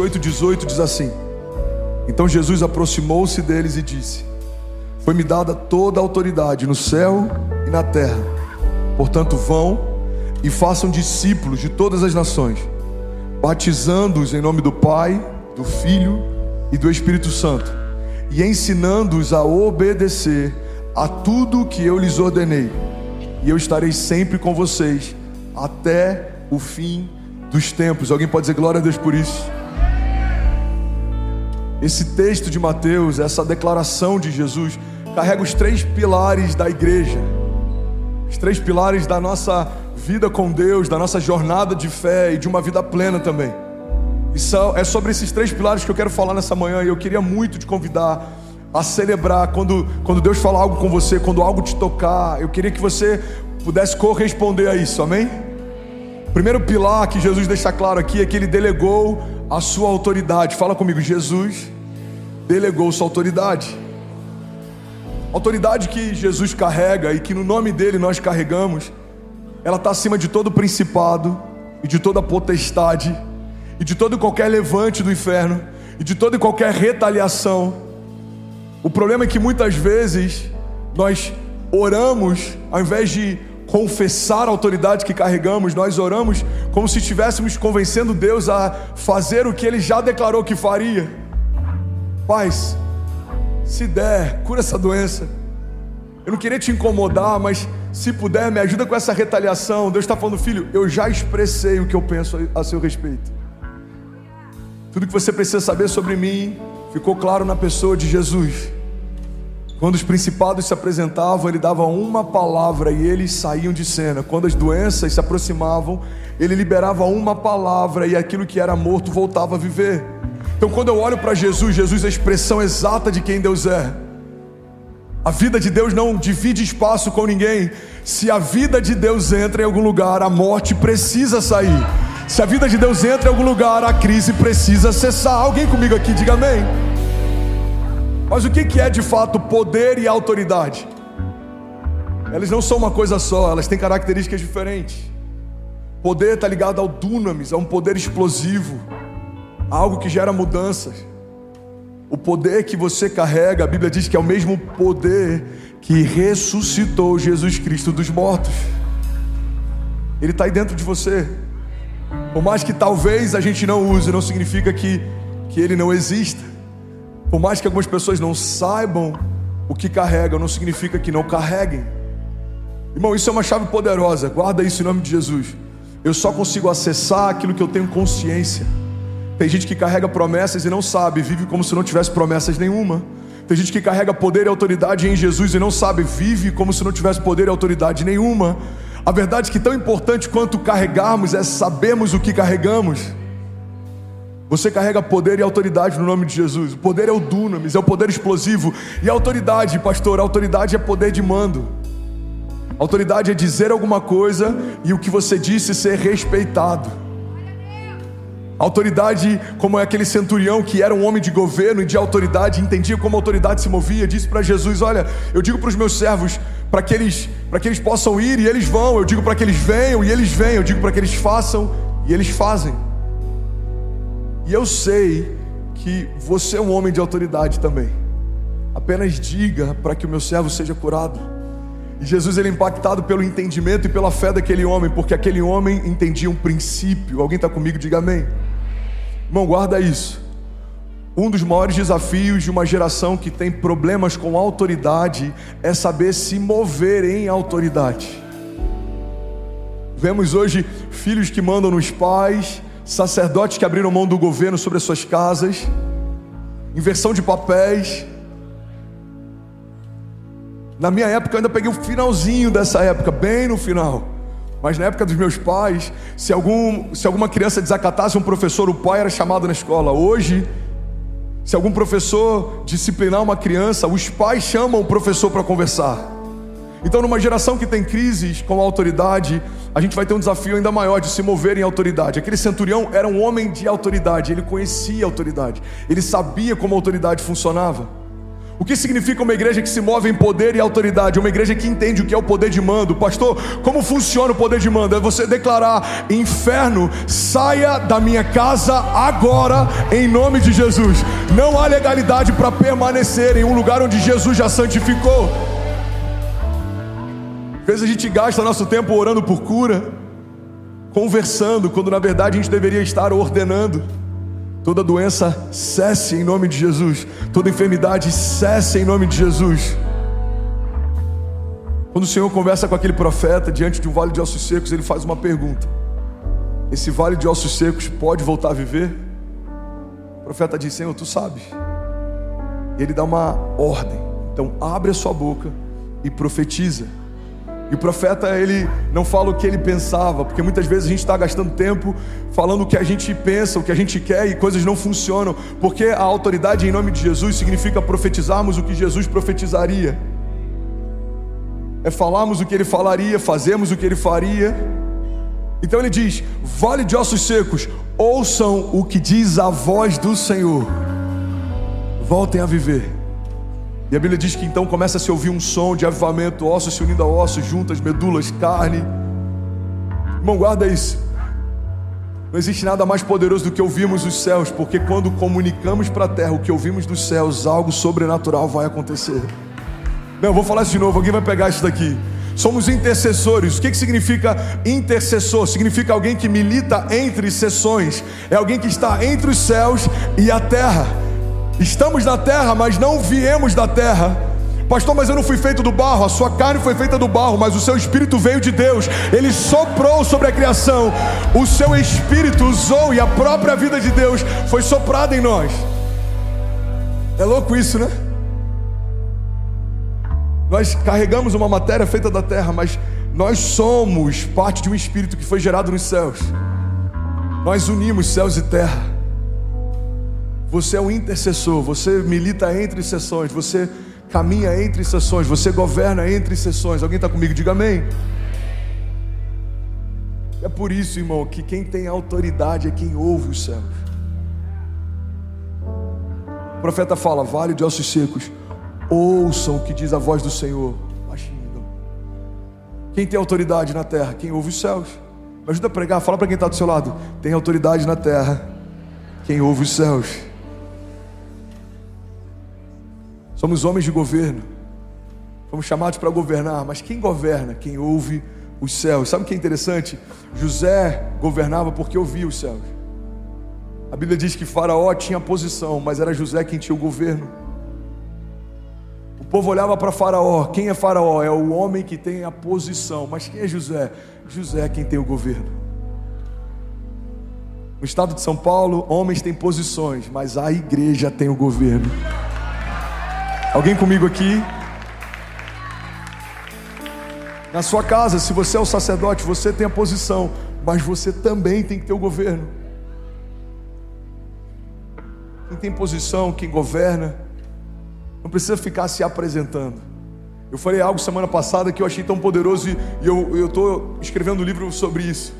28, 18 diz assim: Então Jesus aproximou-se deles e disse: Foi-me dada toda a autoridade no céu e na terra. Portanto, vão e façam discípulos de todas as nações, batizando-os em nome do Pai, do Filho e do Espírito Santo, e ensinando-os a obedecer a tudo que eu lhes ordenei. E eu estarei sempre com vocês até o fim dos tempos. Alguém pode dizer glória a Deus por isso? Esse texto de Mateus, essa declaração de Jesus, carrega os três pilares da igreja, os três pilares da nossa vida com Deus, da nossa jornada de fé e de uma vida plena também. E são, é sobre esses três pilares que eu quero falar nessa manhã, e eu queria muito te convidar a celebrar quando, quando Deus falar algo com você, quando algo te tocar. Eu queria que você pudesse corresponder a isso, amém? O primeiro pilar que Jesus deixa claro aqui é que ele delegou a sua autoridade. Fala comigo, Jesus delegou sua autoridade. autoridade que Jesus carrega e que no nome dele nós carregamos, ela está acima de todo principado e de toda potestade e de todo qualquer levante do inferno e de toda qualquer retaliação. O problema é que muitas vezes nós oramos ao invés de confessar a autoridade que carregamos, nós oramos como se estivéssemos convencendo Deus a fazer o que Ele já declarou que faria. Paz, se der, cura essa doença. Eu não queria te incomodar, mas se puder, me ajuda com essa retaliação. Deus está falando, filho, eu já expressei o que eu penso a seu respeito. Tudo que você precisa saber sobre mim ficou claro na pessoa de Jesus. Quando os principados se apresentavam, ele dava uma palavra e eles saíam de cena. Quando as doenças se aproximavam, ele liberava uma palavra e aquilo que era morto voltava a viver. Então, quando eu olho para Jesus, Jesus é a expressão exata de quem Deus é. A vida de Deus não divide espaço com ninguém. Se a vida de Deus entra em algum lugar, a morte precisa sair. Se a vida de Deus entra em algum lugar, a crise precisa cessar. Alguém comigo aqui, diga amém. Mas o que é de fato poder e autoridade? Elas não são uma coisa só, elas têm características diferentes. Poder está ligado ao dunamis, a um poder explosivo, a algo que gera mudanças. O poder que você carrega, a Bíblia diz que é o mesmo poder que ressuscitou Jesus Cristo dos mortos. Ele está aí dentro de você. Por mais que talvez a gente não use, não significa que, que ele não exista. Por mais que algumas pessoas não saibam o que carregam, não significa que não carreguem. Irmão, isso é uma chave poderosa. Guarda isso em nome de Jesus. Eu só consigo acessar aquilo que eu tenho consciência. Tem gente que carrega promessas e não sabe, vive como se não tivesse promessas nenhuma. Tem gente que carrega poder e autoridade em Jesus e não sabe, vive como se não tivesse poder e autoridade nenhuma. A verdade é que tão importante quanto carregarmos é sabermos o que carregamos. Você carrega poder e autoridade no nome de Jesus. O poder é o dunamis, é o poder explosivo. E a autoridade, pastor, a autoridade é poder de mando. A autoridade é dizer alguma coisa e o que você disse ser respeitado. A autoridade, como é aquele centurião que era um homem de governo e de autoridade, entendia como a autoridade se movia, disse para Jesus: Olha, eu digo para os meus servos para que eles para que eles possam ir e eles vão. Eu digo para que eles venham e eles vêm. Eu digo para que eles façam e eles fazem. E eu sei que você é um homem de autoridade também. Apenas diga para que o meu servo seja curado. E Jesus ele é impactado pelo entendimento e pela fé daquele homem, porque aquele homem entendia um princípio. Alguém está comigo? Diga amém. Irmão, guarda isso. Um dos maiores desafios de uma geração que tem problemas com autoridade é saber se mover em autoridade. Vemos hoje filhos que mandam nos pais, sacerdotes que abriram mão do governo sobre as suas casas, inversão de papéis. Na minha época eu ainda peguei o finalzinho dessa época, bem no final. Mas na época dos meus pais, se, algum, se alguma criança desacatasse um professor, o pai era chamado na escola. Hoje, se algum professor disciplinar uma criança, os pais chamam o professor para conversar. Então, numa geração que tem crises com a autoridade, a gente vai ter um desafio ainda maior de se mover em autoridade. Aquele centurião era um homem de autoridade, ele conhecia a autoridade, ele sabia como a autoridade funcionava. O que significa uma igreja que se move em poder e autoridade? Uma igreja que entende o que é o poder de mando. Pastor, como funciona o poder de mando? É você declarar: inferno, saia da minha casa agora, em nome de Jesus. Não há legalidade para permanecer em um lugar onde Jesus já santificou. Vezes a gente gasta nosso tempo orando por cura, conversando, quando na verdade a gente deveria estar ordenando. Toda doença cesse em nome de Jesus. Toda enfermidade cesse em nome de Jesus. Quando o Senhor conversa com aquele profeta diante de um vale de ossos secos, ele faz uma pergunta: Esse vale de ossos secos pode voltar a viver? O profeta diz: Senhor, tu sabes. E ele dá uma ordem. Então, abre a sua boca e profetiza. E o profeta, ele não fala o que ele pensava, porque muitas vezes a gente está gastando tempo falando o que a gente pensa, o que a gente quer e coisas não funcionam, porque a autoridade em nome de Jesus significa profetizarmos o que Jesus profetizaria, é falarmos o que ele falaria, fazermos o que ele faria. Então ele diz: Vale de ossos secos, ouçam o que diz a voz do Senhor, voltem a viver. E a Bíblia diz que então começa a se ouvir um som de avivamento, ossos se unindo a ossos, juntas, medulas, carne. Irmão, guarda isso. Não existe nada mais poderoso do que ouvirmos os céus, porque quando comunicamos para a terra o que ouvimos dos céus, algo sobrenatural vai acontecer. Não, vou falar isso de novo, alguém vai pegar isso daqui. Somos intercessores. O que, que significa intercessor? Significa alguém que milita entre sessões, é alguém que está entre os céus e a terra. Estamos na terra, mas não viemos da terra. Pastor, mas eu não fui feito do barro, a sua carne foi feita do barro, mas o seu espírito veio de Deus, ele soprou sobre a criação, o seu espírito usou e a própria vida de Deus foi soprada em nós. É louco isso, né? Nós carregamos uma matéria feita da terra, mas nós somos parte de um espírito que foi gerado nos céus. Nós unimos céus e terra. Você é um intercessor, você milita entre sessões, você caminha entre sessões, você governa entre sessões. Alguém está comigo? Diga amém. É por isso, irmão, que quem tem autoridade é quem ouve os céus. O profeta fala: Vale de ossos secos, ouçam o que diz a voz do Senhor. Quem tem autoridade na terra? Quem ouve os céus. Me ajuda a pregar, fala para quem está do seu lado: tem autoridade na terra, quem ouve os céus. Somos homens de governo. Fomos chamados para governar, mas quem governa? Quem ouve os céus. Sabe o que é interessante? José governava porque ouvia os céus. A Bíblia diz que Faraó tinha posição, mas era José quem tinha o governo. O povo olhava para Faraó. Quem é Faraó? É o homem que tem a posição. Mas quem é José? José é quem tem o governo. No estado de São Paulo, homens têm posições, mas a igreja tem o governo. Alguém comigo aqui? Na sua casa, se você é o sacerdote, você tem a posição, mas você também tem que ter o governo. Quem tem posição, quem governa, não precisa ficar se apresentando. Eu falei algo semana passada que eu achei tão poderoso e eu estou escrevendo um livro sobre isso.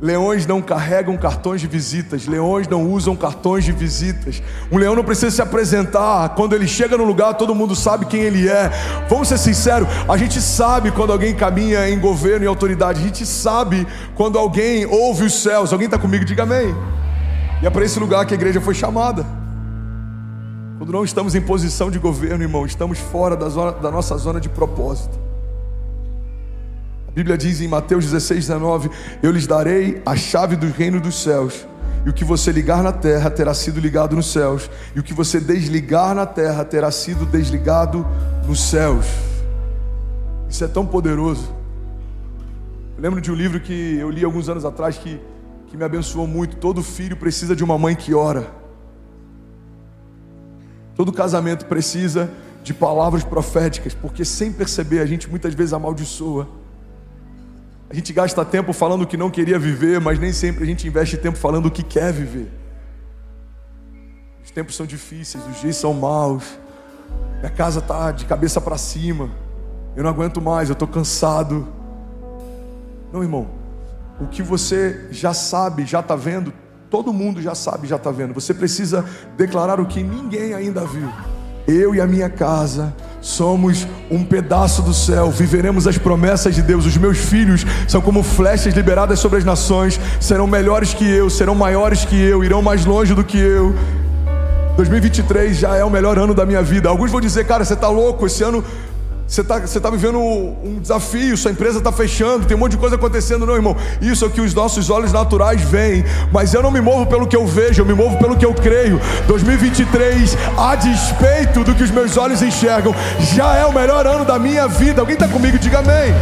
Leões não carregam cartões de visitas, leões não usam cartões de visitas. Um leão não precisa se apresentar, quando ele chega no lugar, todo mundo sabe quem ele é. Vamos ser sinceros, a gente sabe quando alguém caminha em governo e autoridade, a gente sabe quando alguém ouve os céus. Alguém está comigo? Diga amém. E é para esse lugar que a igreja foi chamada. Quando não estamos em posição de governo, irmão, estamos fora da, zona, da nossa zona de propósito. A Bíblia diz em Mateus 16, 19: Eu lhes darei a chave do reino dos céus. E o que você ligar na terra terá sido ligado nos céus, e o que você desligar na terra terá sido desligado nos céus. Isso é tão poderoso. Eu lembro de um livro que eu li alguns anos atrás que, que me abençoou muito. Todo filho precisa de uma mãe que ora. Todo casamento precisa de palavras proféticas, porque sem perceber a gente muitas vezes amaldiçoa. A gente gasta tempo falando que não queria viver, mas nem sempre a gente investe tempo falando o que quer viver. Os tempos são difíceis, os dias são maus. Minha casa está de cabeça para cima. Eu não aguento mais, eu estou cansado. Não, irmão. O que você já sabe, já está vendo, todo mundo já sabe, já está vendo. Você precisa declarar o que ninguém ainda viu. Eu e a minha casa somos um pedaço do céu, viveremos as promessas de Deus. Os meus filhos são como flechas liberadas sobre as nações, serão melhores que eu, serão maiores que eu, irão mais longe do que eu. 2023 já é o melhor ano da minha vida. Alguns vão dizer, cara, você está louco, esse ano você está tá vivendo um desafio, sua empresa está fechando, tem um monte de coisa acontecendo, não, irmão. Isso é o que os nossos olhos naturais veem, mas eu não me movo pelo que eu vejo, eu me movo pelo que eu creio. 2023, a despeito do que os meus olhos enxergam, já é o melhor ano da minha vida. Alguém está comigo? Diga amém.